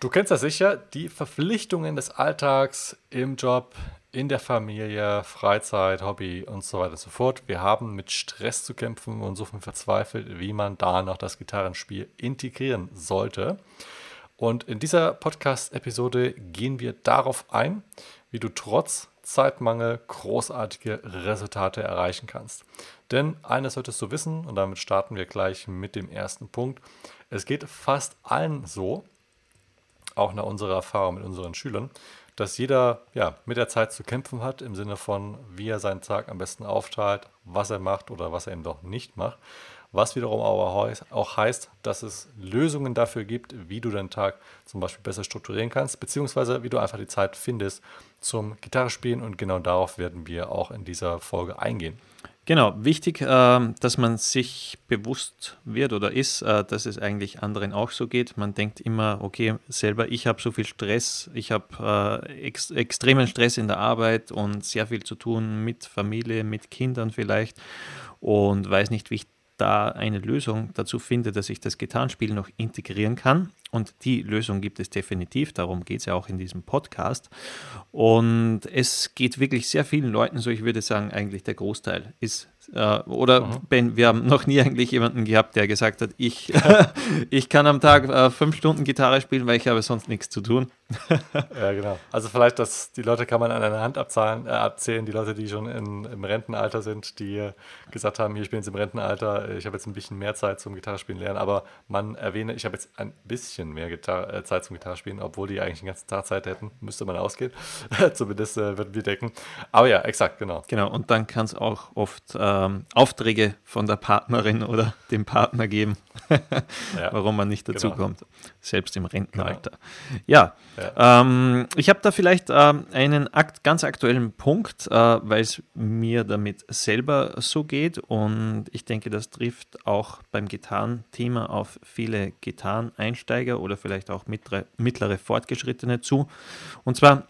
Du kennst das sicher, die Verpflichtungen des Alltags im Job, in der Familie, Freizeit, Hobby und so weiter und so fort. Wir haben mit Stress zu kämpfen und suchen verzweifelt, wie man da noch das Gitarrenspiel integrieren sollte. Und in dieser Podcast-Episode gehen wir darauf ein, wie du trotz Zeitmangel großartige Resultate erreichen kannst. Denn eines solltest du wissen, und damit starten wir gleich mit dem ersten Punkt. Es geht fast allen so, auch nach unserer Erfahrung mit unseren Schülern, dass jeder ja, mit der Zeit zu kämpfen hat, im Sinne von, wie er seinen Tag am besten aufteilt, was er macht oder was er eben doch nicht macht. Was wiederum aber auch heißt, dass es Lösungen dafür gibt, wie du deinen Tag zum Beispiel besser strukturieren kannst, beziehungsweise wie du einfach die Zeit findest zum Gitarrespielen. Und genau darauf werden wir auch in dieser Folge eingehen. Genau, wichtig, äh, dass man sich bewusst wird oder ist, äh, dass es eigentlich anderen auch so geht. Man denkt immer, okay, selber, ich habe so viel Stress, ich habe äh, ex extremen Stress in der Arbeit und sehr viel zu tun mit Familie, mit Kindern vielleicht und weiß nicht, wie ich da eine Lösung dazu finde, dass ich das Gitarrenspiel noch integrieren kann. Und die Lösung gibt es definitiv, darum geht es ja auch in diesem Podcast. Und es geht wirklich sehr vielen Leuten so, ich würde sagen, eigentlich der Großteil ist äh, oder mhm. Ben, wir haben noch nie eigentlich jemanden gehabt, der gesagt hat, ich, ich kann am Tag äh, fünf Stunden Gitarre spielen, weil ich habe sonst nichts zu tun. ja, genau. Also vielleicht, dass die Leute kann man an einer Hand abzahlen, äh, abzählen, die Leute, die schon in, im Rentenalter sind, die äh, gesagt haben, hier, ich bin jetzt im Rentenalter, ich habe jetzt ein bisschen mehr Zeit zum Gitarrespielen lernen, aber man erwähne, ich habe jetzt ein bisschen mehr Gitar äh, Zeit zum Gitarrespielen, obwohl die eigentlich den ganzen Tag Zeit hätten, müsste man ausgehen. Zumindest äh, würden wir denken. Aber ja, exakt, genau. Genau, und dann kann es auch oft ähm, Aufträge von der Partnerin oder dem Partner geben, ja, warum man nicht dazu genau. kommt, selbst im Rentenalter. Genau. Ja, ja. Ähm, ich habe da vielleicht ähm, einen akt ganz aktuellen Punkt, äh, weil es mir damit selber so geht und ich denke, das trifft auch beim Gitarrenthema auf viele Gitarreneinsteiger oder vielleicht auch mittlere, mittlere Fortgeschrittene zu. Und zwar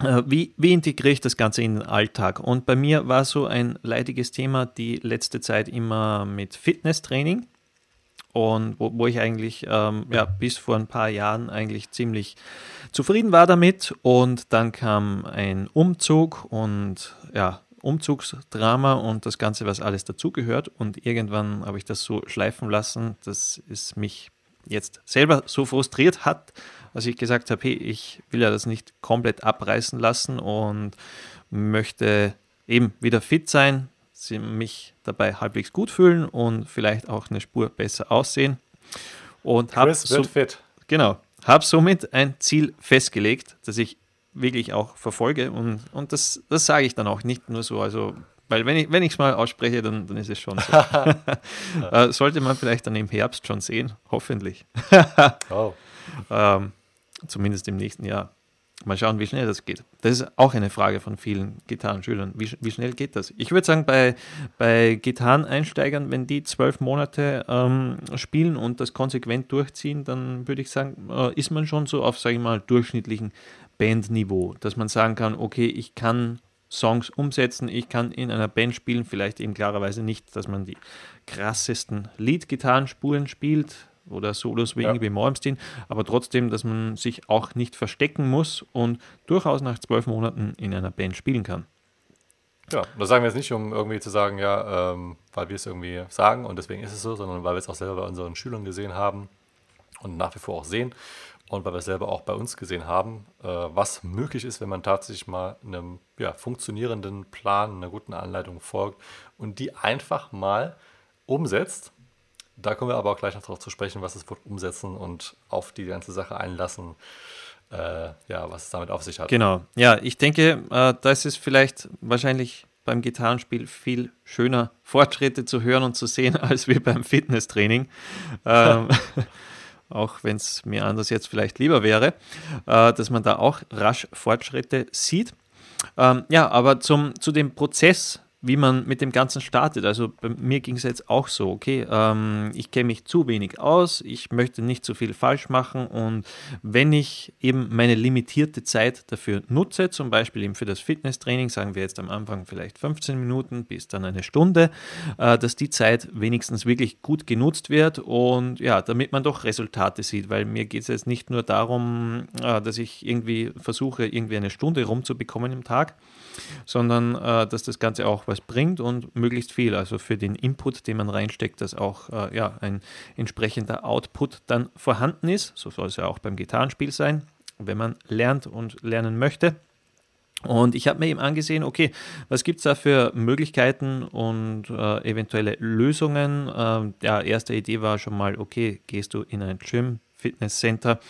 äh, wie, wie, integriere ich das Ganze in den Alltag? Und bei mir war so ein leidiges Thema die letzte Zeit immer mit Fitnesstraining. Und wo, wo ich eigentlich ähm, ja, bis vor ein paar Jahren eigentlich ziemlich zufrieden war damit. Und dann kam ein Umzug und ja, Umzugsdrama und das Ganze, was alles dazugehört. Und irgendwann habe ich das so schleifen lassen, dass es mich jetzt selber so frustriert hat, dass ich gesagt habe, hey, ich will ja das nicht komplett abreißen lassen und möchte eben wieder fit sein, mich dabei halbwegs gut fühlen und vielleicht auch eine Spur besser aussehen. Und habe so, fit. Genau, habe somit ein Ziel festgelegt, das ich wirklich auch verfolge und, und das, das sage ich dann auch nicht nur so, also weil wenn ich es mal ausspreche, dann, dann ist es schon so. äh, sollte man vielleicht dann im Herbst schon sehen, hoffentlich. oh. ähm, zumindest im nächsten Jahr. Mal schauen, wie schnell das geht. Das ist auch eine Frage von vielen Gitarrenschülern. Wie, wie schnell geht das? Ich würde sagen, bei, bei Gitarreneinsteigern, wenn die zwölf Monate ähm, spielen und das konsequent durchziehen, dann würde ich sagen, äh, ist man schon so auf, sage ich mal, durchschnittlichen Bandniveau, dass man sagen kann, okay, ich kann Songs umsetzen. Ich kann in einer Band spielen, vielleicht eben klarerweise nicht, dass man die krassesten Lead-Gitarrenspuren spielt oder Solos wie ja. Ingrid Malmsteen, aber trotzdem, dass man sich auch nicht verstecken muss und durchaus nach zwölf Monaten in einer Band spielen kann. Ja, das sagen wir jetzt nicht, um irgendwie zu sagen, ja, ähm, weil wir es irgendwie sagen und deswegen ist es so, sondern weil wir es auch selber bei unseren Schülern gesehen haben und nach wie vor auch sehen und weil wir selber auch bei uns gesehen haben, äh, was möglich ist, wenn man tatsächlich mal einem ja, funktionierenden Plan, einer guten Anleitung folgt und die einfach mal umsetzt. Da kommen wir aber auch gleich noch darauf zu sprechen, was es wird umsetzen und auf die ganze Sache einlassen, äh, ja, was es damit auf sich hat. Genau, ja, ich denke, äh, da ist vielleicht wahrscheinlich beim Gitarrenspiel viel schöner, Fortschritte zu hören und zu sehen, als wir beim Fitnesstraining. Ähm, auch wenn es mir anders jetzt vielleicht lieber wäre, äh, dass man da auch rasch Fortschritte sieht. Ähm, ja, aber zum, zu dem Prozess wie man mit dem Ganzen startet. Also bei mir ging es jetzt auch so, okay, ähm, ich kenne mich zu wenig aus, ich möchte nicht zu viel falsch machen und wenn ich eben meine limitierte Zeit dafür nutze, zum Beispiel eben für das Fitnesstraining, sagen wir jetzt am Anfang vielleicht 15 Minuten bis dann eine Stunde, äh, dass die Zeit wenigstens wirklich gut genutzt wird und ja, damit man doch Resultate sieht, weil mir geht es jetzt nicht nur darum, äh, dass ich irgendwie versuche, irgendwie eine Stunde rumzubekommen im Tag, sondern äh, dass das Ganze auch was bringt und möglichst viel. Also für den Input, den man reinsteckt, dass auch äh, ja, ein entsprechender Output dann vorhanden ist. So soll es ja auch beim Gitarrenspiel sein, wenn man lernt und lernen möchte. Und ich habe mir eben angesehen, okay, was gibt es da für Möglichkeiten und äh, eventuelle Lösungen? Ähm, erste Idee war schon mal, okay, gehst du in ein Gym, Fitnesscenter,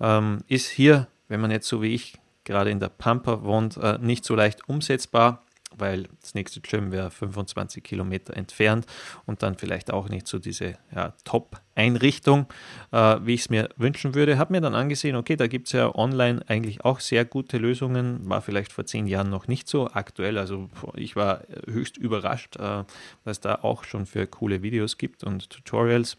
ähm, ist hier, wenn man jetzt so wie ich gerade in der Pampa wohnt, äh, nicht so leicht umsetzbar, weil das nächste Gym wäre 25 Kilometer entfernt und dann vielleicht auch nicht so diese ja, Top-Einrichtung, äh, wie ich es mir wünschen würde. Habe mir dann angesehen, okay, da gibt es ja online eigentlich auch sehr gute Lösungen, war vielleicht vor zehn Jahren noch nicht so aktuell. Also ich war höchst überrascht, äh, was da auch schon für coole Videos gibt und Tutorials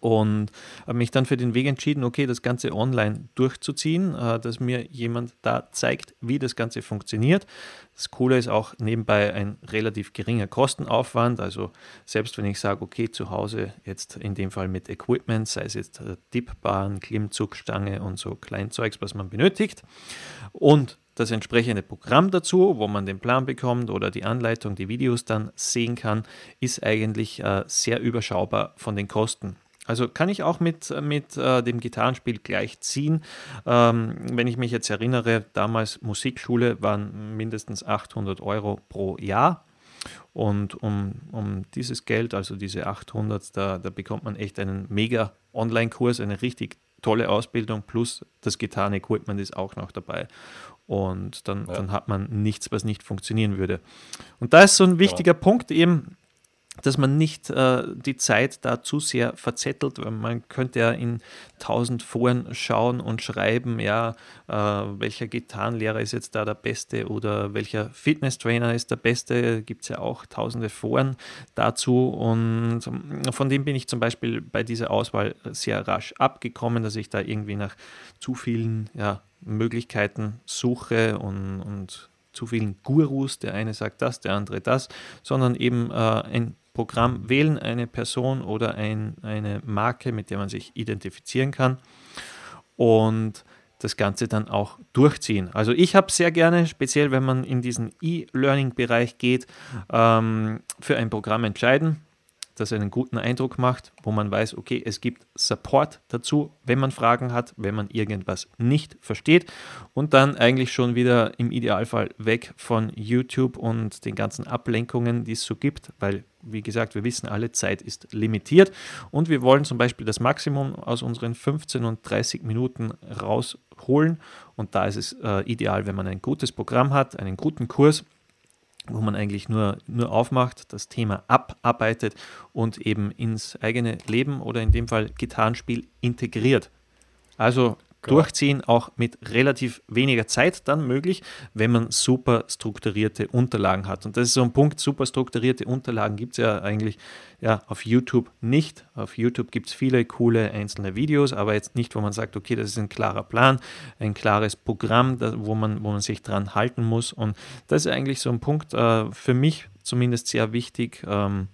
und habe mich dann für den Weg entschieden, okay, das Ganze online durchzuziehen, äh, dass mir jemand da zeigt, wie das Ganze funktioniert. Das Coole ist auch nebenbei ein relativ geringer Kostenaufwand. Also selbst wenn ich sage, okay, zu Hause jetzt in dem Fall mit Equipment, sei es jetzt Dipbahn, Klimmzugstange und so Kleinzeugs, was man benötigt und das entsprechende Programm dazu, wo man den Plan bekommt oder die Anleitung, die Videos dann sehen kann, ist eigentlich äh, sehr überschaubar von den Kosten. Also kann ich auch mit, mit äh, dem Gitarrenspiel gleich ziehen. Ähm, wenn ich mich jetzt erinnere, damals Musikschule waren mindestens 800 Euro pro Jahr. Und um, um dieses Geld, also diese 800, da, da bekommt man echt einen mega Online-Kurs, eine richtig tolle Ausbildung plus das Gitarren-Equipment ist auch noch dabei. Und dann, ja. dann hat man nichts, was nicht funktionieren würde. Und da ist so ein wichtiger ja. Punkt eben, dass man nicht äh, die Zeit da zu sehr verzettelt. Man könnte ja in tausend Foren schauen und schreiben, ja, äh, welcher Gitarrenlehrer ist jetzt da der Beste oder welcher Fitnesstrainer ist der Beste. Gibt es ja auch tausende Foren dazu. Und von dem bin ich zum Beispiel bei dieser Auswahl sehr rasch abgekommen, dass ich da irgendwie nach zu vielen ja, Möglichkeiten suche und, und zu vielen Gurus, der eine sagt das, der andere das, sondern eben äh, ein Programm wählen, eine Person oder ein, eine Marke, mit der man sich identifizieren kann und das Ganze dann auch durchziehen. Also ich habe sehr gerne, speziell wenn man in diesen E-Learning-Bereich geht, ähm, für ein Programm entscheiden das einen guten Eindruck macht, wo man weiß, okay, es gibt Support dazu, wenn man Fragen hat, wenn man irgendwas nicht versteht. Und dann eigentlich schon wieder im Idealfall weg von YouTube und den ganzen Ablenkungen, die es so gibt, weil, wie gesagt, wir wissen alle, Zeit ist limitiert. Und wir wollen zum Beispiel das Maximum aus unseren 15 und 30 Minuten rausholen. Und da ist es äh, ideal, wenn man ein gutes Programm hat, einen guten Kurs, wo man eigentlich nur, nur aufmacht, das Thema abarbeitet und eben ins eigene Leben oder in dem Fall Gitarrenspiel integriert. Also Durchziehen auch mit relativ weniger Zeit dann möglich, wenn man super strukturierte Unterlagen hat. Und das ist so ein Punkt, super strukturierte Unterlagen gibt es ja eigentlich ja, auf YouTube nicht. Auf YouTube gibt es viele coole einzelne Videos, aber jetzt nicht, wo man sagt, okay, das ist ein klarer Plan, ein klares Programm, wo man, wo man sich dran halten muss. Und das ist eigentlich so ein Punkt äh, für mich zumindest sehr wichtig, ähm,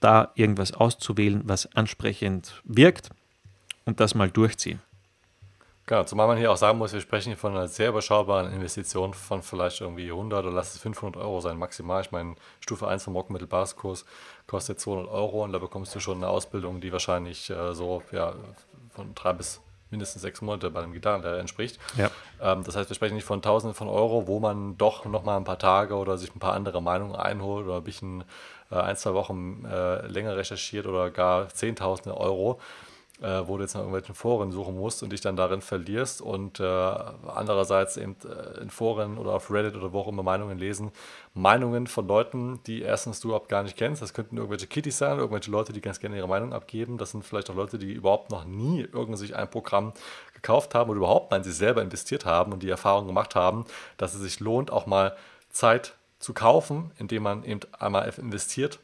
da irgendwas auszuwählen, was ansprechend wirkt und das mal durchziehen. Genau, zumal man hier auch sagen muss, wir sprechen von einer sehr überschaubaren Investition von vielleicht irgendwie 100 oder lass es 500 Euro sein maximal. Ich meine, Stufe 1 vom Rockmittelbasiskurs kostet 200 Euro und da bekommst du schon eine Ausbildung, die wahrscheinlich äh, so ja, von drei bis mindestens sechs Monate bei einem Gitarrenlehrer entspricht. Ja. Ähm, das heißt, wir sprechen nicht von Tausenden von Euro, wo man doch nochmal ein paar Tage oder sich ein paar andere Meinungen einholt oder ein bisschen äh, ein, zwei Wochen äh, länger recherchiert oder gar Zehntausende Euro äh, wo du jetzt nach irgendwelchen Foren suchen musst und dich dann darin verlierst und äh, andererseits eben äh, in Foren oder auf Reddit oder wo auch immer Meinungen lesen, Meinungen von Leuten, die erstens du überhaupt gar nicht kennst. Das könnten irgendwelche Kitties sein, irgendwelche Leute, die ganz gerne ihre Meinung abgeben. Das sind vielleicht auch Leute, die überhaupt noch nie irgend sich ein Programm gekauft haben oder überhaupt mal in sich selber investiert haben und die Erfahrung gemacht haben, dass es sich lohnt, auch mal Zeit zu kaufen, indem man eben einmal investiert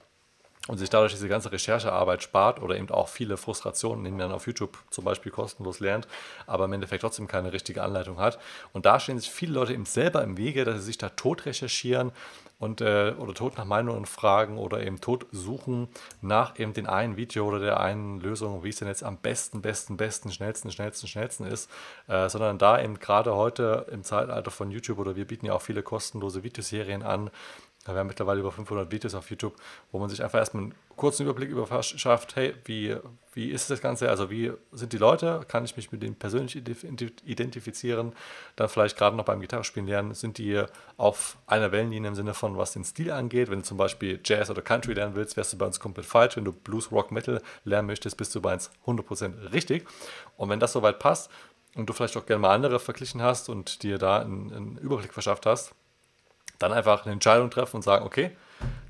und sich dadurch diese ganze Recherchearbeit spart oder eben auch viele Frustrationen, die man auf YouTube zum Beispiel kostenlos lernt, aber im Endeffekt trotzdem keine richtige Anleitung hat. Und da stehen sich viele Leute eben selber im Wege, dass sie sich da tot recherchieren und äh, oder tot nach Meinungen fragen oder eben tot suchen nach eben den einen Video oder der einen Lösung, wie es denn jetzt am besten, besten, besten, schnellsten, schnellsten, schnellsten ist, äh, sondern da eben gerade heute im Zeitalter von YouTube oder wir bieten ja auch viele kostenlose Videoserien an, wir haben mittlerweile über 500 Videos auf YouTube, wo man sich einfach erstmal einen kurzen Überblick über verschafft, hey, wie, wie ist das Ganze, also wie sind die Leute, kann ich mich mit denen persönlich identifizieren, dann vielleicht gerade noch beim Gitarrespielen lernen, sind die auf einer Wellenlinie im Sinne von, was den Stil angeht, wenn du zum Beispiel Jazz oder Country lernen willst, wärst du bei uns komplett falsch, wenn du Blues, Rock, Metal lernen möchtest, bist du bei uns 100% richtig. Und wenn das soweit passt und du vielleicht auch gerne mal andere verglichen hast und dir da einen, einen Überblick verschafft hast, dann einfach eine Entscheidung treffen und sagen, okay,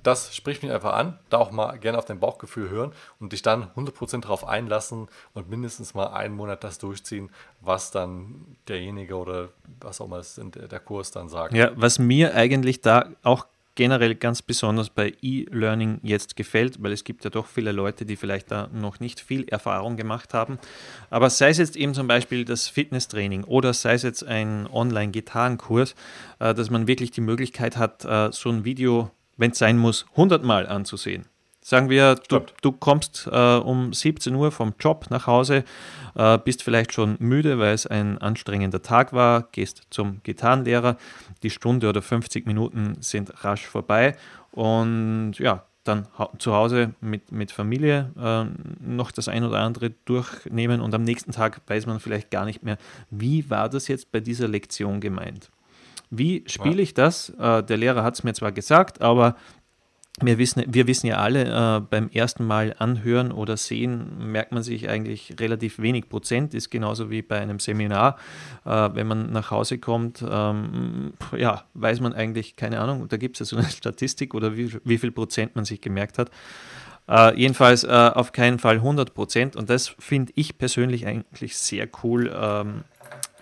das spricht mich einfach an, da auch mal gerne auf dein Bauchgefühl hören und dich dann 100% darauf einlassen und mindestens mal einen Monat das durchziehen, was dann derjenige oder was auch immer der Kurs dann sagt. Ja, was mir eigentlich da auch generell ganz besonders bei E-Learning jetzt gefällt, weil es gibt ja doch viele Leute, die vielleicht da noch nicht viel Erfahrung gemacht haben. Aber sei es jetzt eben zum Beispiel das Fitnesstraining oder sei es jetzt ein Online-Gitarrenkurs, äh, dass man wirklich die Möglichkeit hat, äh, so ein Video, wenn es sein muss, 100 Mal anzusehen. Sagen wir, du, du kommst äh, um 17 Uhr vom Job nach Hause, äh, bist vielleicht schon müde, weil es ein anstrengender Tag war, gehst zum Gitarrenlehrer, die Stunde oder 50 Minuten sind rasch vorbei. Und ja, dann zu Hause mit, mit Familie äh, noch das ein oder andere durchnehmen. Und am nächsten Tag weiß man vielleicht gar nicht mehr, wie war das jetzt bei dieser Lektion gemeint. Wie spiele ich das? Äh, der Lehrer hat es mir zwar gesagt, aber wir wissen, wir wissen ja alle, äh, beim ersten Mal anhören oder sehen, merkt man sich eigentlich relativ wenig Prozent, ist genauso wie bei einem Seminar. Äh, wenn man nach Hause kommt, ähm, ja, weiß man eigentlich, keine Ahnung, da gibt es ja so eine Statistik oder wie, wie viel Prozent man sich gemerkt hat. Äh, jedenfalls äh, auf keinen Fall 100 Prozent und das finde ich persönlich eigentlich sehr cool. Ähm,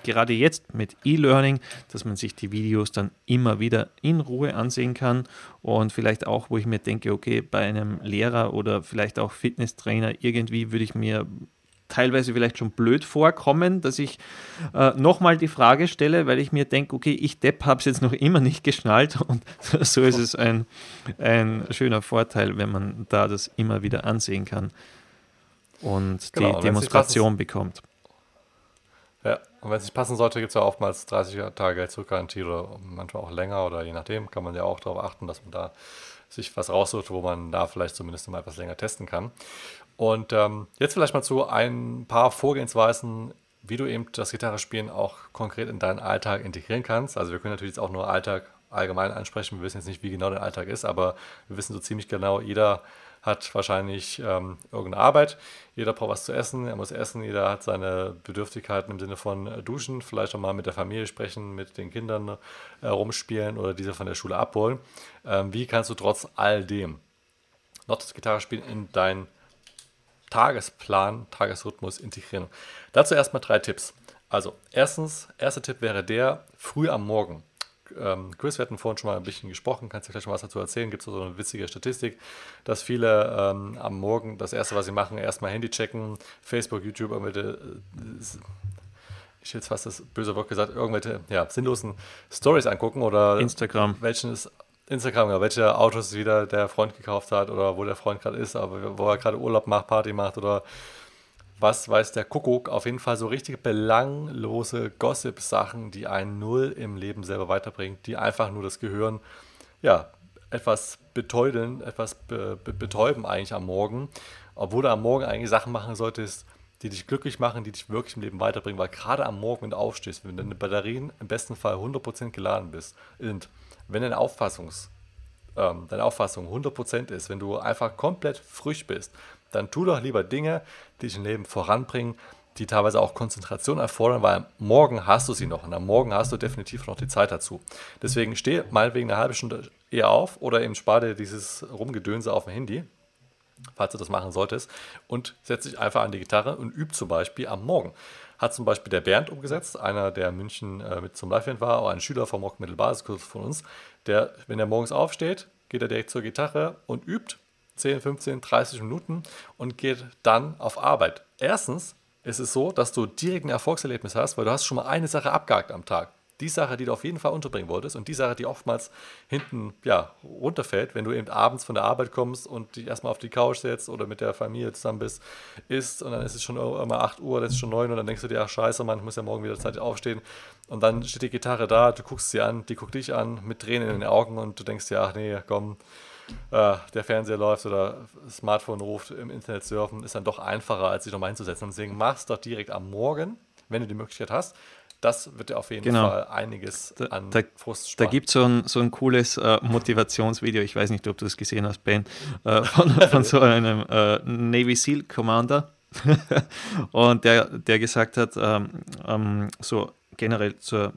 gerade jetzt mit E-Learning, dass man sich die Videos dann immer wieder in Ruhe ansehen kann und vielleicht auch, wo ich mir denke, okay, bei einem Lehrer oder vielleicht auch Fitnesstrainer irgendwie würde ich mir teilweise vielleicht schon blöd vorkommen, dass ich äh, nochmal die Frage stelle, weil ich mir denke, okay, ich Depp habe es jetzt noch immer nicht geschnallt und so ist es ein, ein schöner Vorteil, wenn man da das immer wieder ansehen kann und genau, die Demonstration bekommt. Ja, und wenn es nicht passen sollte, gibt es ja oftmals 30 Tage Geld zurückgarantie oder manchmal auch länger oder je nachdem, kann man ja auch darauf achten, dass man da sich was raussucht, wo man da vielleicht zumindest mal etwas länger testen kann. Und ähm, jetzt vielleicht mal zu ein paar Vorgehensweisen, wie du eben das Gitarrespielen auch konkret in deinen Alltag integrieren kannst. Also wir können natürlich jetzt auch nur Alltag allgemein ansprechen. Wir wissen jetzt nicht, wie genau der Alltag ist, aber wir wissen so ziemlich genau, jeder hat wahrscheinlich ähm, irgendeine Arbeit. Jeder braucht was zu essen, er muss essen, jeder hat seine Bedürftigkeiten im Sinne von äh, Duschen, vielleicht auch mal mit der Familie sprechen, mit den Kindern äh, rumspielen oder diese von der Schule abholen. Ähm, wie kannst du trotz all dem noch das Gitarrespielen in deinen Tagesplan, Tagesrhythmus integrieren? Dazu erstmal drei Tipps. Also, erstens, erster Tipp wäre der, früh am Morgen ähm, Chris, wir hatten vorhin schon mal ein bisschen gesprochen, kannst du gleich schon was dazu erzählen? Gibt es so eine witzige Statistik, dass viele ähm, am Morgen das erste, was sie machen, erstmal Handy checken, Facebook, YouTube, irgendwelche, äh, ich jetzt fast das böse Wort gesagt, irgendwelche ja, sinnlosen Stories angucken oder Instagram. Welches Instagram, ja, welche Autos wieder der Freund gekauft hat oder wo der Freund gerade ist, aber wo er gerade Urlaub macht, Party macht oder was weiß der Kuckuck, auf jeden Fall so richtig belanglose Gossip-Sachen, die einen null im Leben selber weiterbringen, die einfach nur das Gehirn, ja, etwas beteudeln, etwas be be betäuben eigentlich am Morgen, obwohl du am Morgen eigentlich Sachen machen solltest, die dich glücklich machen, die dich wirklich im Leben weiterbringen, weil gerade am Morgen, wenn du aufstehst, wenn deine Batterien im besten Fall 100% geladen bist, sind, wenn deine Auffassungs ähm, deine Auffassung 100% ist, wenn du einfach komplett frisch bist, dann tu doch lieber Dinge, die dich im Leben voranbringen, die teilweise auch Konzentration erfordern, weil Morgen hast du sie noch und am Morgen hast du definitiv noch die Zeit dazu. Deswegen steh meinetwegen eine halbe Stunde eher auf oder eben spar dir dieses Rumgedönse auf dem Handy, falls du das machen solltest, und setz dich einfach an die Gitarre und üb zum Beispiel am Morgen. hat zum Beispiel der Bernd umgesetzt, einer, der in München äh, mit zum Live-Event war, auch ein Schüler vom Rock Mittelbasiskurs von uns, der, wenn er morgens aufsteht, geht er direkt zur Gitarre und übt 10, 15, 30 Minuten und geht dann auf Arbeit. Erstens ist es so, dass du direkt ein Erfolgserlebnis hast, weil du hast schon mal eine Sache abgehakt am Tag die Sache, die du auf jeden Fall unterbringen wolltest und die Sache, die oftmals hinten ja, runterfällt, wenn du eben abends von der Arbeit kommst und dich erstmal auf die Couch setzt oder mit der Familie zusammen bist, isst und dann ist es schon immer 8 Uhr, dann ist es schon 9 Uhr und dann denkst du dir, ach scheiße, Mann, ich muss ja morgen wieder Zeit aufstehen und dann steht die Gitarre da, du guckst sie an, die guckt dich an mit Tränen in den Augen und du denkst dir, ach nee, komm, äh, der Fernseher läuft oder das Smartphone ruft, im Internet surfen, ist dann doch einfacher, als sich nochmal hinzusetzen. Deswegen machst du doch direkt am Morgen, wenn du die Möglichkeit hast, das wird ja auf jeden genau. Fall einiges da, an da, Frust sparen. Da gibt es so ein, so ein cooles äh, Motivationsvideo, ich weiß nicht, ob du das gesehen hast, Ben, äh, von, von, so einem äh, Navy SEAL Commander. und der, der gesagt hat, ähm, ähm, so generell zur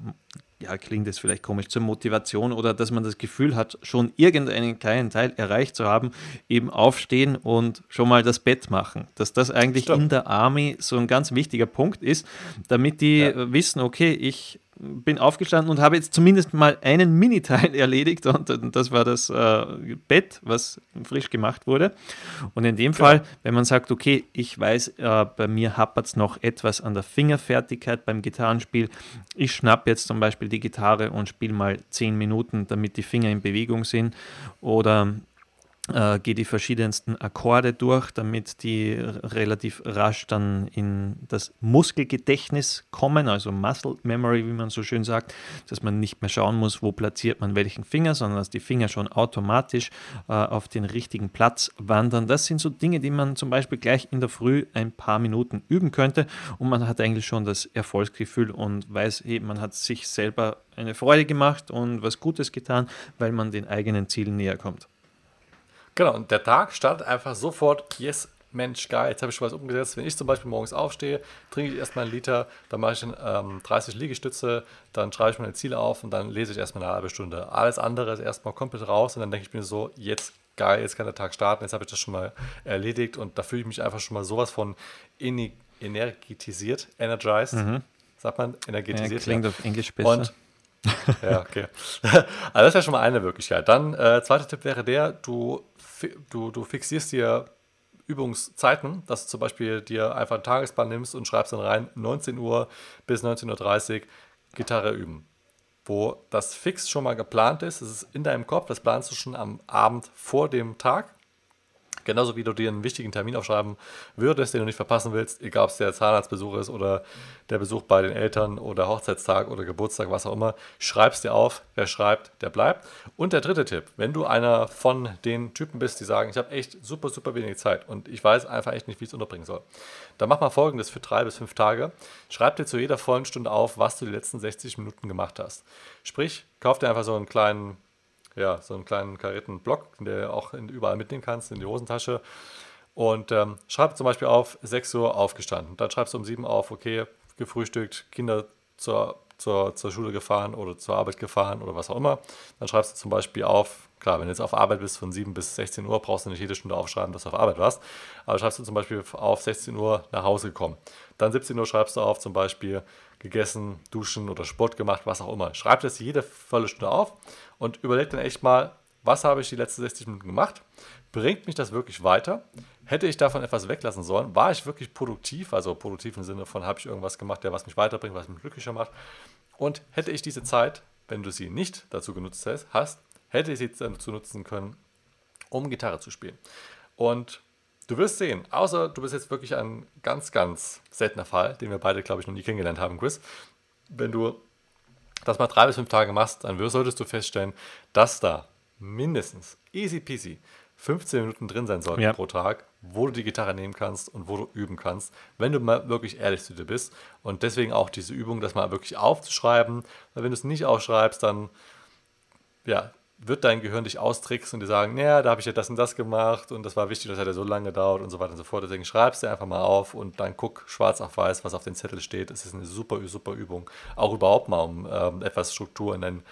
ja, klingt das vielleicht komisch, zur Motivation oder dass man das Gefühl hat, schon irgendeinen kleinen Teil erreicht zu haben, eben aufstehen und schon mal das Bett machen. Dass das eigentlich Stimmt. in der Army so ein ganz wichtiger Punkt ist, damit die ja. wissen, okay, ich bin aufgestanden und habe jetzt zumindest mal einen Miniteil erledigt und das war das äh, Bett, was frisch gemacht wurde. Und in dem Fall, wenn man sagt, okay, ich weiß, äh, bei mir hapert es noch etwas an der Fingerfertigkeit beim Gitarrenspiel, ich schnappe jetzt zum Beispiel die Gitarre und spiele mal zehn Minuten, damit die Finger in Bewegung sind. Oder äh, gehe die verschiedensten Akkorde durch, damit die relativ rasch dann in das Muskelgedächtnis kommen, also Muscle Memory, wie man so schön sagt, dass man nicht mehr schauen muss, wo platziert man welchen Finger, sondern dass die Finger schon automatisch äh, auf den richtigen Platz wandern. Das sind so Dinge, die man zum Beispiel gleich in der Früh ein paar Minuten üben könnte und man hat eigentlich schon das Erfolgsgefühl und weiß, hey, man hat sich selber eine Freude gemacht und was Gutes getan, weil man den eigenen Zielen näher kommt. Genau, und der Tag startet einfach sofort, yes, Mensch, geil, jetzt habe ich schon was umgesetzt. Wenn ich zum Beispiel morgens aufstehe, trinke ich erstmal einen Liter, dann mache ich ähm, 30 Liegestütze, dann schreibe ich meine Ziele auf und dann lese ich erstmal eine halbe Stunde. Alles andere ist erstmal komplett raus und dann denke ich mir so, jetzt geil, jetzt kann der Tag starten, jetzt habe ich das schon mal erledigt und da fühle ich mich einfach schon mal sowas von energetisiert, energized, mhm. sagt man, energetisiert. Ja, klingt ja. auf Englisch besser. Und ja, okay. also das ja schon mal eine Möglichkeit. Dann, äh, zweiter Tipp wäre der, du du, du fixierst dir Übungszeiten, dass du zum Beispiel dir einfach einen Tagesplan nimmst und schreibst dann rein, 19 Uhr bis 19.30 Uhr Gitarre üben. Wo das fix schon mal geplant ist, das ist in deinem Kopf, das planst du schon am Abend vor dem Tag Genauso wie du dir einen wichtigen Termin aufschreiben würdest, den du nicht verpassen willst, egal ob es der Zahnarztbesuch ist oder der Besuch bei den Eltern oder Hochzeitstag oder Geburtstag, was auch immer, schreibst dir auf. Wer schreibt, der bleibt. Und der dritte Tipp, wenn du einer von den Typen bist, die sagen, ich habe echt super, super wenig Zeit und ich weiß einfach echt nicht, wie ich es unterbringen soll, dann mach mal folgendes für drei bis fünf Tage. Schreib dir zu jeder vollen Stunde auf, was du die letzten 60 Minuten gemacht hast. Sprich, kauf dir einfach so einen kleinen ja, so einen kleinen karierten Block, den du auch in, überall mitnehmen kannst, in die Hosentasche. Und ähm, schreib zum Beispiel auf 6 Uhr aufgestanden. Dann schreibst du um 7 Uhr auf, okay, gefrühstückt, Kinder zur, zur, zur Schule gefahren oder zur Arbeit gefahren oder was auch immer. Dann schreibst du zum Beispiel auf, klar, wenn du jetzt auf Arbeit bist von 7 bis 16 Uhr, brauchst du nicht jede Stunde aufschreiben, dass du auf Arbeit warst. Aber schreibst du zum Beispiel auf 16 Uhr nach Hause gekommen. Dann 17 Uhr schreibst du auf zum Beispiel gegessen, duschen oder Sport gemacht, was auch immer. Schreib das jede volle Stunde auf und überleg dann echt mal, was habe ich die letzten 60 Minuten gemacht? Bringt mich das wirklich weiter? Hätte ich davon etwas weglassen sollen? War ich wirklich produktiv? Also produktiv im Sinne von, habe ich irgendwas gemacht, der was mich weiterbringt, was mich glücklicher macht? Und hätte ich diese Zeit, wenn du sie nicht dazu genutzt hast, hätte ich sie dazu nutzen können, um Gitarre zu spielen. Und Du wirst sehen, außer du bist jetzt wirklich ein ganz, ganz seltener Fall, den wir beide, glaube ich, noch nie kennengelernt haben, Chris. Wenn du das mal drei bis fünf Tage machst, dann solltest du feststellen, dass da mindestens easy peasy 15 Minuten drin sein sollten ja. pro Tag, wo du die Gitarre nehmen kannst und wo du üben kannst, wenn du mal wirklich ehrlich zu dir bist. Und deswegen auch diese Übung, das mal wirklich aufzuschreiben. Weil wenn du es nicht aufschreibst, dann ja, wird dein Gehirn dich austricksen und dir sagen, naja, da habe ich ja das und das gemacht und das war wichtig, das hat ja so lange gedauert und so weiter und so fort. Deswegen schreibst du einfach mal auf und dann guck schwarz auf weiß, was auf den Zettel steht. Es ist eine super, super Übung. Auch überhaupt mal, um ähm, etwas Struktur in deinen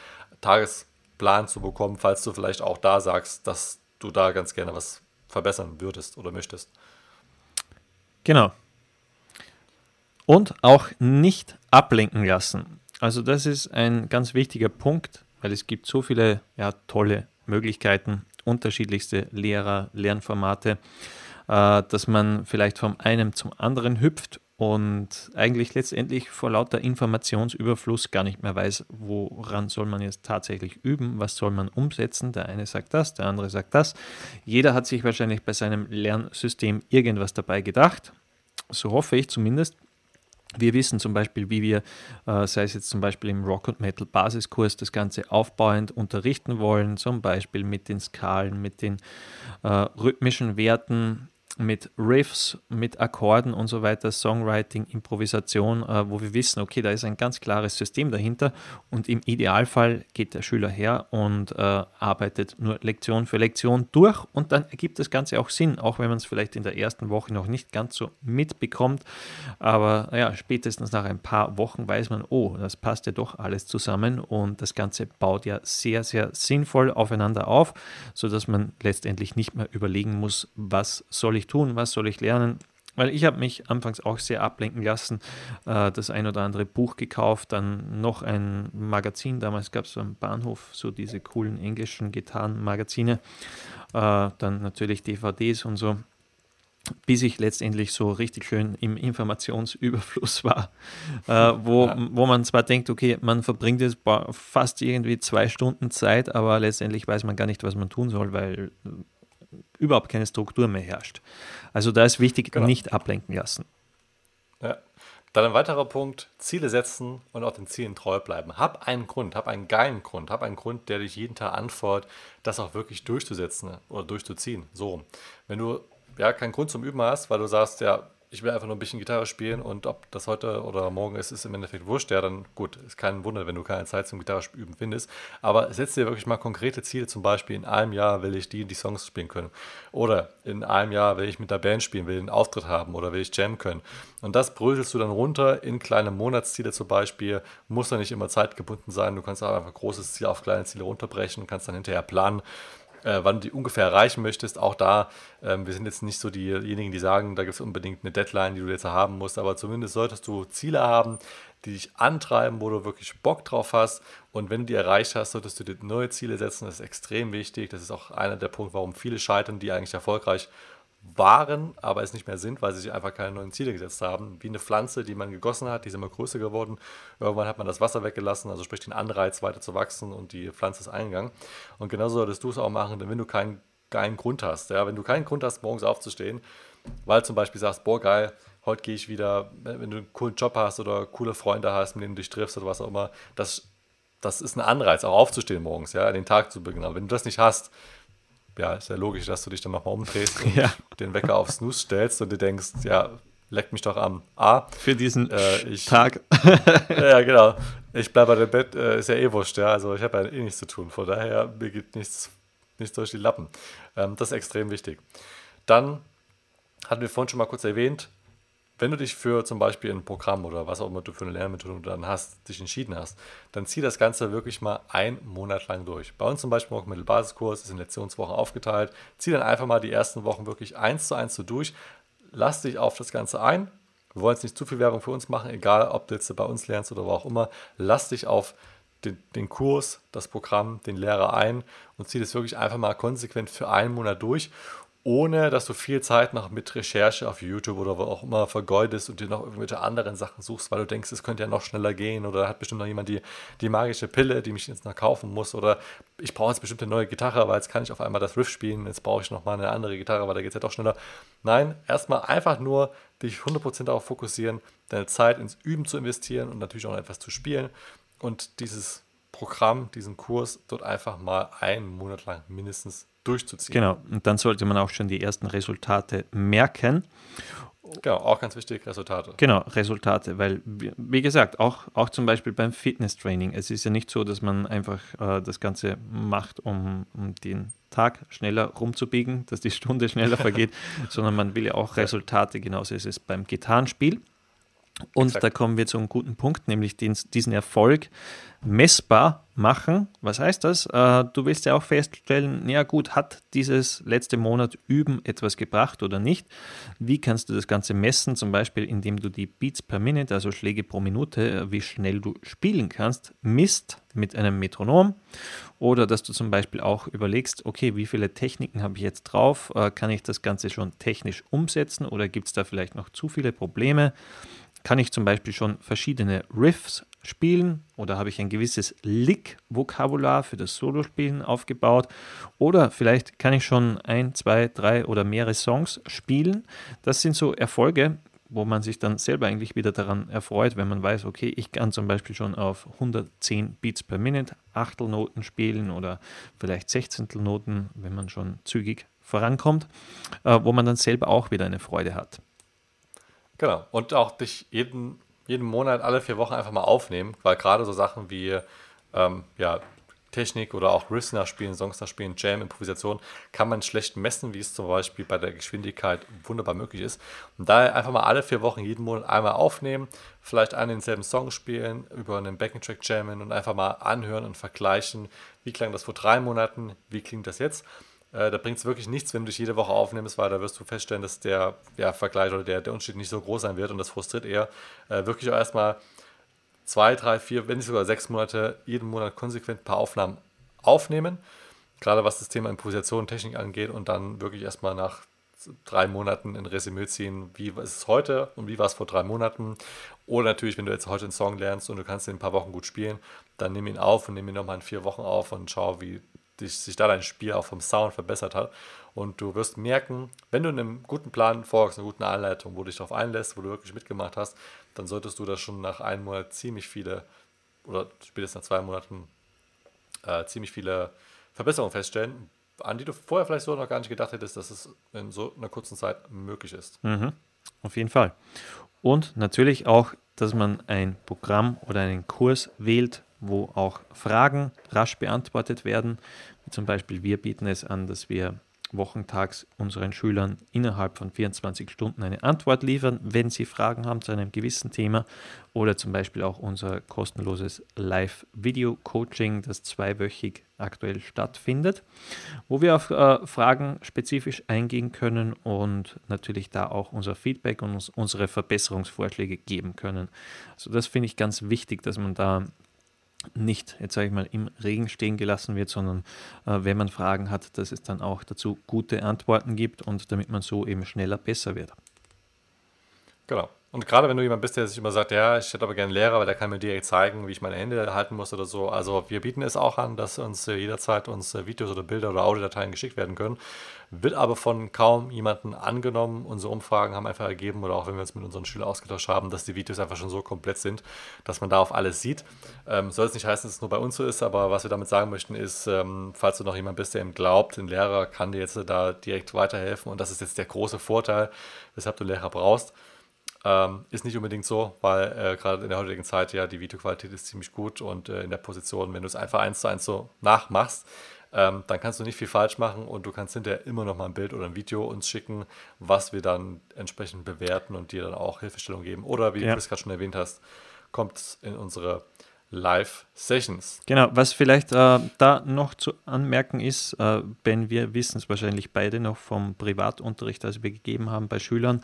Tagesplan zu bekommen, falls du vielleicht auch da sagst, dass du da ganz gerne was verbessern würdest oder möchtest. Genau. Und auch nicht ablenken lassen. Also das ist ein ganz wichtiger Punkt, weil es gibt so viele ja, tolle Möglichkeiten, unterschiedlichste Lehrer, Lernformate, äh, dass man vielleicht vom einen zum anderen hüpft und eigentlich letztendlich vor lauter Informationsüberfluss gar nicht mehr weiß, woran soll man jetzt tatsächlich üben, was soll man umsetzen. Der eine sagt das, der andere sagt das. Jeder hat sich wahrscheinlich bei seinem Lernsystem irgendwas dabei gedacht. So hoffe ich zumindest. Wir wissen zum Beispiel, wie wir, äh, sei es jetzt zum Beispiel im Rock und Metal Basiskurs, das Ganze aufbauend unterrichten wollen, zum Beispiel mit den Skalen, mit den äh, rhythmischen Werten, mit Riffs, mit Akkorden und so weiter, Songwriting, Improvisation, äh, wo wir wissen, okay, da ist ein ganz klares System dahinter und im Idealfall geht der Schüler her und äh, arbeitet nur Lektion für Lektion durch und dann ergibt das Ganze auch Sinn, auch wenn man es vielleicht in der ersten Woche noch nicht ganz so mitbekommt, aber ja, spätestens nach ein paar Wochen weiß man, oh, das passt ja doch alles zusammen und das Ganze baut ja sehr, sehr sinnvoll aufeinander auf, sodass man letztendlich nicht mehr überlegen muss, was soll ich ich tun, was soll ich lernen. Weil ich habe mich anfangs auch sehr ablenken lassen, äh, das ein oder andere Buch gekauft, dann noch ein Magazin, damals gab es so am Bahnhof so diese coolen englischen Gitarrenmagazine, äh, dann natürlich DVDs und so bis ich letztendlich so richtig schön im Informationsüberfluss war, äh, wo, wo man zwar denkt, okay, man verbringt jetzt fast irgendwie zwei Stunden Zeit, aber letztendlich weiß man gar nicht, was man tun soll, weil überhaupt keine Struktur mehr herrscht. Also da ist wichtig, genau. nicht ablenken lassen. Ja. Dann ein weiterer Punkt, Ziele setzen und auch den Zielen treu bleiben. Hab einen Grund, hab einen geilen Grund, hab einen Grund, der dich jeden Tag anfordert, das auch wirklich durchzusetzen oder durchzuziehen. So. Wenn du ja keinen Grund zum Üben hast, weil du sagst, ja, ich will einfach nur ein bisschen Gitarre spielen und ob das heute oder morgen ist, ist im Endeffekt wurscht. Ja, dann gut, ist kein Wunder, wenn du keine Zeit zum Gitarre üben findest. Aber setz dir wirklich mal konkrete Ziele, zum Beispiel in einem Jahr will ich die die Songs spielen können. Oder in einem Jahr will ich mit der Band spielen, will einen Auftritt haben oder will ich jammen können. Und das bröselst du dann runter in kleine Monatsziele zum Beispiel. Muss dann nicht immer zeitgebunden sein. Du kannst auch einfach großes Ziel auf kleine Ziele runterbrechen und kannst dann hinterher planen äh, wann du die ungefähr erreichen möchtest. Auch da, ähm, wir sind jetzt nicht so diejenigen, die sagen, da gibt es unbedingt eine Deadline, die du jetzt haben musst, aber zumindest solltest du Ziele haben, die dich antreiben, wo du wirklich Bock drauf hast. Und wenn du die erreicht hast, solltest du dir neue Ziele setzen. Das ist extrem wichtig. Das ist auch einer der Punkte, warum viele scheitern, die eigentlich erfolgreich waren, aber es nicht mehr sind, weil sie sich einfach keine neuen Ziele gesetzt haben. Wie eine Pflanze, die man gegossen hat, die ist immer größer geworden. Irgendwann hat man das Wasser weggelassen, also sprich den Anreiz weiter zu wachsen und die Pflanze ist eingegangen. Und genauso solltest du es auch machen, wenn du keinen geilen Grund hast. Ja, wenn du keinen Grund hast, morgens aufzustehen, weil zum Beispiel sagst, boah geil, heute gehe ich wieder, wenn du einen coolen Job hast oder coole Freunde hast, mit denen du dich triffst oder was auch immer, das, das ist ein Anreiz, auch aufzustehen morgens, ja, den Tag zu beginnen. Aber wenn du das nicht hast, ja, ist ja logisch, dass du dich dann nochmal umdrehst und ja. den Wecker auf Snooze stellst und dir denkst, ja, leck mich doch am A. Für diesen äh, ich, Tag. ja, genau. Ich bleibe bei dem Bett, äh, ist ja eh wurscht, ja. Also ich habe ja eh nichts zu tun. Von daher, mir geht nichts, nichts durch die Lappen. Ähm, das ist extrem wichtig. Dann hatten wir vorhin schon mal kurz erwähnt, wenn du dich für zum Beispiel ein Programm oder was auch immer du für eine Lernmethode dann hast, dich entschieden hast, dann zieh das Ganze wirklich mal einen Monat lang durch. Bei uns zum Beispiel auch Mittelbasiskurs ist in Lektionswochen aufgeteilt. Zieh dann einfach mal die ersten Wochen wirklich eins zu eins so durch. Lass dich auf das Ganze ein. Wir wollen jetzt nicht zu viel Werbung für uns machen, egal ob du jetzt bei uns lernst oder wo auch immer. Lass dich auf den, den Kurs, das Programm, den Lehrer ein und zieh das wirklich einfach mal konsequent für einen Monat durch ohne dass du viel Zeit noch mit Recherche auf YouTube oder wo auch immer vergeudest und dir noch irgendwelche anderen Sachen suchst, weil du denkst, es könnte ja noch schneller gehen oder hat bestimmt noch jemand die, die magische Pille, die mich jetzt noch kaufen muss oder ich brauche jetzt bestimmt eine neue Gitarre, weil jetzt kann ich auf einmal das Riff spielen, jetzt brauche ich noch mal eine andere Gitarre, weil da geht es ja doch schneller. Nein, erstmal einfach nur dich 100% darauf fokussieren, deine Zeit ins Üben zu investieren und natürlich auch etwas zu spielen und dieses Programm, diesen Kurs dort einfach mal einen Monat lang mindestens durchzuziehen. Genau, und dann sollte man auch schon die ersten Resultate merken. Genau, auch ganz wichtig, Resultate. Genau, Resultate, weil, wie gesagt, auch, auch zum Beispiel beim Fitnesstraining, es ist ja nicht so, dass man einfach äh, das Ganze macht, um, um den Tag schneller rumzubiegen, dass die Stunde schneller vergeht, sondern man will ja auch Resultate, genauso ist es beim Gitarrenspiel. Und Exakt. da kommen wir zu einem guten Punkt, nämlich den, diesen Erfolg messbar machen. Was heißt das? Äh, du willst ja auch feststellen, ja gut, hat dieses letzte Monat Üben etwas gebracht oder nicht? Wie kannst du das Ganze messen? Zum Beispiel, indem du die Beats per Minute, also Schläge pro Minute, wie schnell du spielen kannst, misst mit einem Metronom. Oder dass du zum Beispiel auch überlegst, okay, wie viele Techniken habe ich jetzt drauf? Äh, kann ich das Ganze schon technisch umsetzen oder gibt es da vielleicht noch zu viele Probleme? Kann ich zum Beispiel schon verschiedene Riffs spielen oder habe ich ein gewisses Lick-Vokabular für das Solospielen aufgebaut oder vielleicht kann ich schon ein, zwei, drei oder mehrere Songs spielen. Das sind so Erfolge, wo man sich dann selber eigentlich wieder daran erfreut, wenn man weiß, okay, ich kann zum Beispiel schon auf 110 Beats per Minute Achtelnoten spielen oder vielleicht Sechzehntelnoten, wenn man schon zügig vorankommt, äh, wo man dann selber auch wieder eine Freude hat. Genau. Und auch dich jeden, jeden Monat, alle vier Wochen einfach mal aufnehmen, weil gerade so Sachen wie ähm, ja, Technik oder auch Riffs nachspielen, Songs nachspielen, Jam, Improvisation, kann man schlecht messen, wie es zum Beispiel bei der Geschwindigkeit wunderbar möglich ist. Und daher einfach mal alle vier Wochen jeden Monat einmal aufnehmen, vielleicht einen denselben Song spielen, über einen Backing-Track jammen und einfach mal anhören und vergleichen, wie klang das vor drei Monaten, wie klingt das jetzt. Äh, da bringt es wirklich nichts, wenn du dich jede Woche aufnimmst, weil da wirst du feststellen, dass der ja, Vergleich oder der, der Unterschied nicht so groß sein wird und das frustriert eher. Äh, wirklich auch erstmal zwei, drei, vier, wenn nicht sogar sechs Monate, jeden Monat konsequent ein paar Aufnahmen aufnehmen. Gerade was das Thema Improvisation und Technik angeht und dann wirklich erstmal nach drei Monaten ein Resümee ziehen, wie ist es heute und wie war es vor drei Monaten. Oder natürlich, wenn du jetzt heute einen Song lernst und du kannst ihn in ein paar Wochen gut spielen, dann nimm ihn auf und nimm ihn nochmal in vier Wochen auf und schau, wie dich, sich da dein Spiel auch vom Sound verbessert hat. Und du wirst merken, wenn du einem guten Plan folgst, einer guten Anleitung, wo du dich darauf einlässt, wo du wirklich mitgemacht hast, dann solltest du da schon nach einem Monat ziemlich viele, oder spätestens nach zwei Monaten, äh, ziemlich viele Verbesserungen feststellen, an die du vorher vielleicht so noch gar nicht gedacht hättest, dass es in so einer kurzen Zeit möglich ist. Mhm. Auf jeden Fall. Und natürlich auch, dass man ein Programm oder einen Kurs wählt, wo auch Fragen rasch beantwortet werden. Zum Beispiel, wir bieten es an, dass wir wochentags unseren Schülern innerhalb von 24 Stunden eine Antwort liefern, wenn sie Fragen haben zu einem gewissen Thema oder zum Beispiel auch unser kostenloses Live-Video-Coaching, das zweiwöchig aktuell stattfindet, wo wir auf äh, Fragen spezifisch eingehen können und natürlich da auch unser Feedback und uns unsere Verbesserungsvorschläge geben können. Also das finde ich ganz wichtig, dass man da nicht, jetzt sage ich mal, im Regen stehen gelassen wird, sondern äh, wenn man Fragen hat, dass es dann auch dazu gute Antworten gibt und damit man so eben schneller besser wird. Genau. Und gerade wenn du jemand bist, der sich immer sagt, ja, ich hätte aber gerne einen Lehrer, weil der kann mir direkt zeigen, wie ich meine Hände halten muss oder so. Also wir bieten es auch an, dass uns äh, jederzeit uns äh, Videos oder Bilder oder Audiodateien geschickt werden können. Wird aber von kaum jemandem angenommen. Unsere Umfragen haben einfach ergeben, oder auch wenn wir uns mit unseren Schülern ausgetauscht haben, dass die Videos einfach schon so komplett sind, dass man da auf alles sieht. Ähm, soll es nicht heißen, dass es nur bei uns so ist, aber was wir damit sagen möchten, ist, ähm, falls du noch jemand bist, der ihm glaubt, ein Lehrer kann dir jetzt da direkt weiterhelfen und das ist jetzt der große Vorteil, weshalb du Lehrer brauchst ähm, ist nicht unbedingt so, weil äh, gerade in der heutigen Zeit ja die Videoqualität ist ziemlich gut und äh, in der Position, wenn du es einfach eins zu eins so nachmachst, ähm, dann kannst du nicht viel falsch machen und du kannst hinterher immer noch mal ein Bild oder ein Video uns schicken, was wir dann entsprechend bewerten und dir dann auch Hilfestellung geben. Oder wie ja. du es gerade schon erwähnt hast, kommt in unsere Live-Sessions. Genau, was vielleicht äh, da noch zu anmerken ist, äh, Ben, wir wissen es wahrscheinlich beide noch vom Privatunterricht, das wir gegeben haben bei Schülern,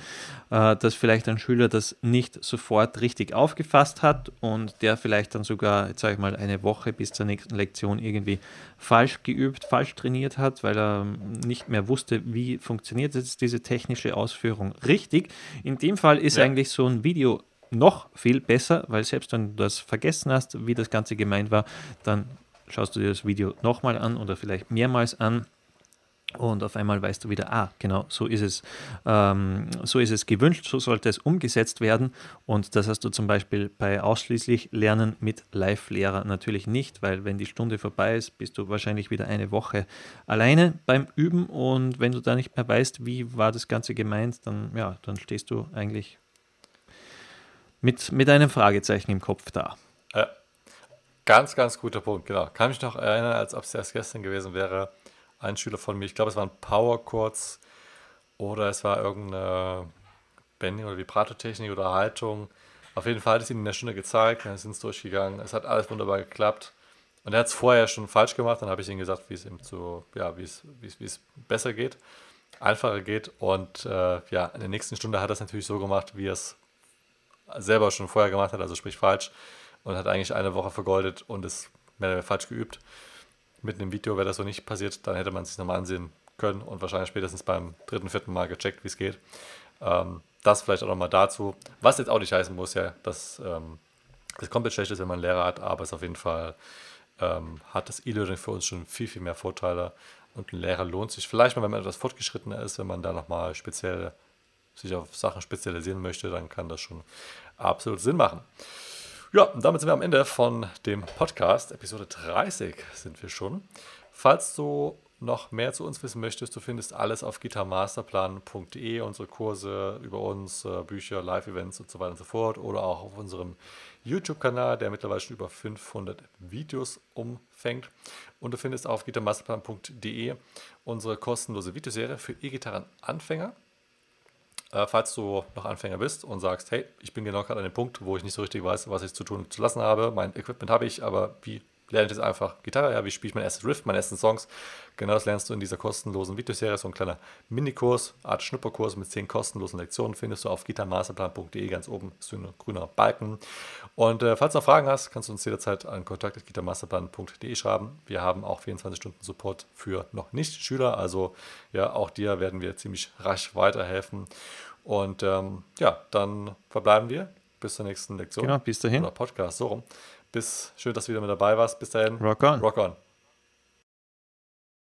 äh, dass vielleicht ein Schüler das nicht sofort richtig aufgefasst hat und der vielleicht dann sogar, jetzt sage ich mal, eine Woche bis zur nächsten Lektion irgendwie falsch geübt, falsch trainiert hat, weil er nicht mehr wusste, wie funktioniert jetzt diese technische Ausführung richtig. In dem Fall ist ja. eigentlich so ein Video noch viel besser, weil selbst wenn du das vergessen hast, wie das Ganze gemeint war, dann schaust du dir das Video nochmal an oder vielleicht mehrmals an. Und auf einmal weißt du wieder, ah, genau, so ist es, ähm, so ist es gewünscht, so sollte es umgesetzt werden. Und das hast du zum Beispiel bei ausschließlich Lernen mit Live-Lehrer natürlich nicht, weil wenn die Stunde vorbei ist, bist du wahrscheinlich wieder eine Woche alleine beim Üben. Und wenn du da nicht mehr weißt, wie war das Ganze gemeint, dann ja, dann stehst du eigentlich mit, mit einem Fragezeichen im Kopf da. Ja, ganz, ganz guter Punkt, genau. Kann mich noch erinnern, als ob es erst gestern gewesen wäre, ein Schüler von mir, ich glaube, es war ein Power Chords oder es war irgendeine Bending- oder Vibratotechnik oder Haltung, Auf jeden Fall hat es ihm in der Stunde gezeigt, dann sind es durchgegangen. Es hat alles wunderbar geklappt. Und er hat es vorher schon falsch gemacht. Dann habe ich ihm gesagt, wie es ihm zu, ja, wie es besser geht, einfacher geht. Und äh, ja, in der nächsten Stunde hat er es natürlich so gemacht, wie er es selber schon vorher gemacht hat, also sprich falsch. Und hat eigentlich eine Woche vergoldet und es mehr oder weniger falsch geübt. Mit einem Video wäre das so nicht passiert, dann hätte man es sich nochmal ansehen können und wahrscheinlich spätestens beim dritten, vierten Mal gecheckt, wie es geht. Ähm, das vielleicht auch nochmal dazu. Was jetzt auch nicht heißen muss, ja, dass ähm, es komplett schlecht ist, wenn man einen Lehrer hat, aber es auf jeden Fall ähm, hat das E-Learning für uns schon viel, viel mehr Vorteile. Und ein Lehrer lohnt sich vielleicht mal, wenn man etwas fortgeschrittener ist, wenn man da nochmal speziell sich auf Sachen spezialisieren möchte, dann kann das schon absolut Sinn machen. Ja, und damit sind wir am Ende von dem Podcast. Episode 30 sind wir schon. Falls du noch mehr zu uns wissen möchtest, du findest alles auf gitarmasterplan.de, unsere Kurse über uns, äh, Bücher, Live-Events und so weiter und so fort oder auch auf unserem YouTube-Kanal, der mittlerweile schon über 500 Videos umfängt. Und du findest auf gitarmasterplan.de unsere kostenlose Videoserie für E-Gitarren-Anfänger. Äh, falls du noch Anfänger bist und sagst, hey, ich bin genau gerade an dem Punkt, wo ich nicht so richtig weiß, was ich zu tun zu lassen habe, mein Equipment habe ich, aber wie lerne ich jetzt einfach Gitarre, ja, wie spiele ich mein erstes Riff, meine ersten Songs. Genau das lernst du in dieser kostenlosen Videoserie, so ein kleiner Minikurs, Art Schnupperkurs mit zehn kostenlosen Lektionen, findest du auf gitarmasterplan.de, ganz oben ist ein grüner Balken. Und äh, falls du noch Fragen hast, kannst du uns jederzeit an kontakt.gitarmasterplan.de schreiben. Wir haben auch 24 Stunden Support für noch Nicht-Schüler, also ja, auch dir werden wir ziemlich rasch weiterhelfen. Und ähm, ja, dann verbleiben wir bis zur nächsten Lektion. Genau, bis dahin. Oder Podcast, so rum. Bis schön, dass du wieder mit dabei warst. Bis dahin. Rock on. Rock on.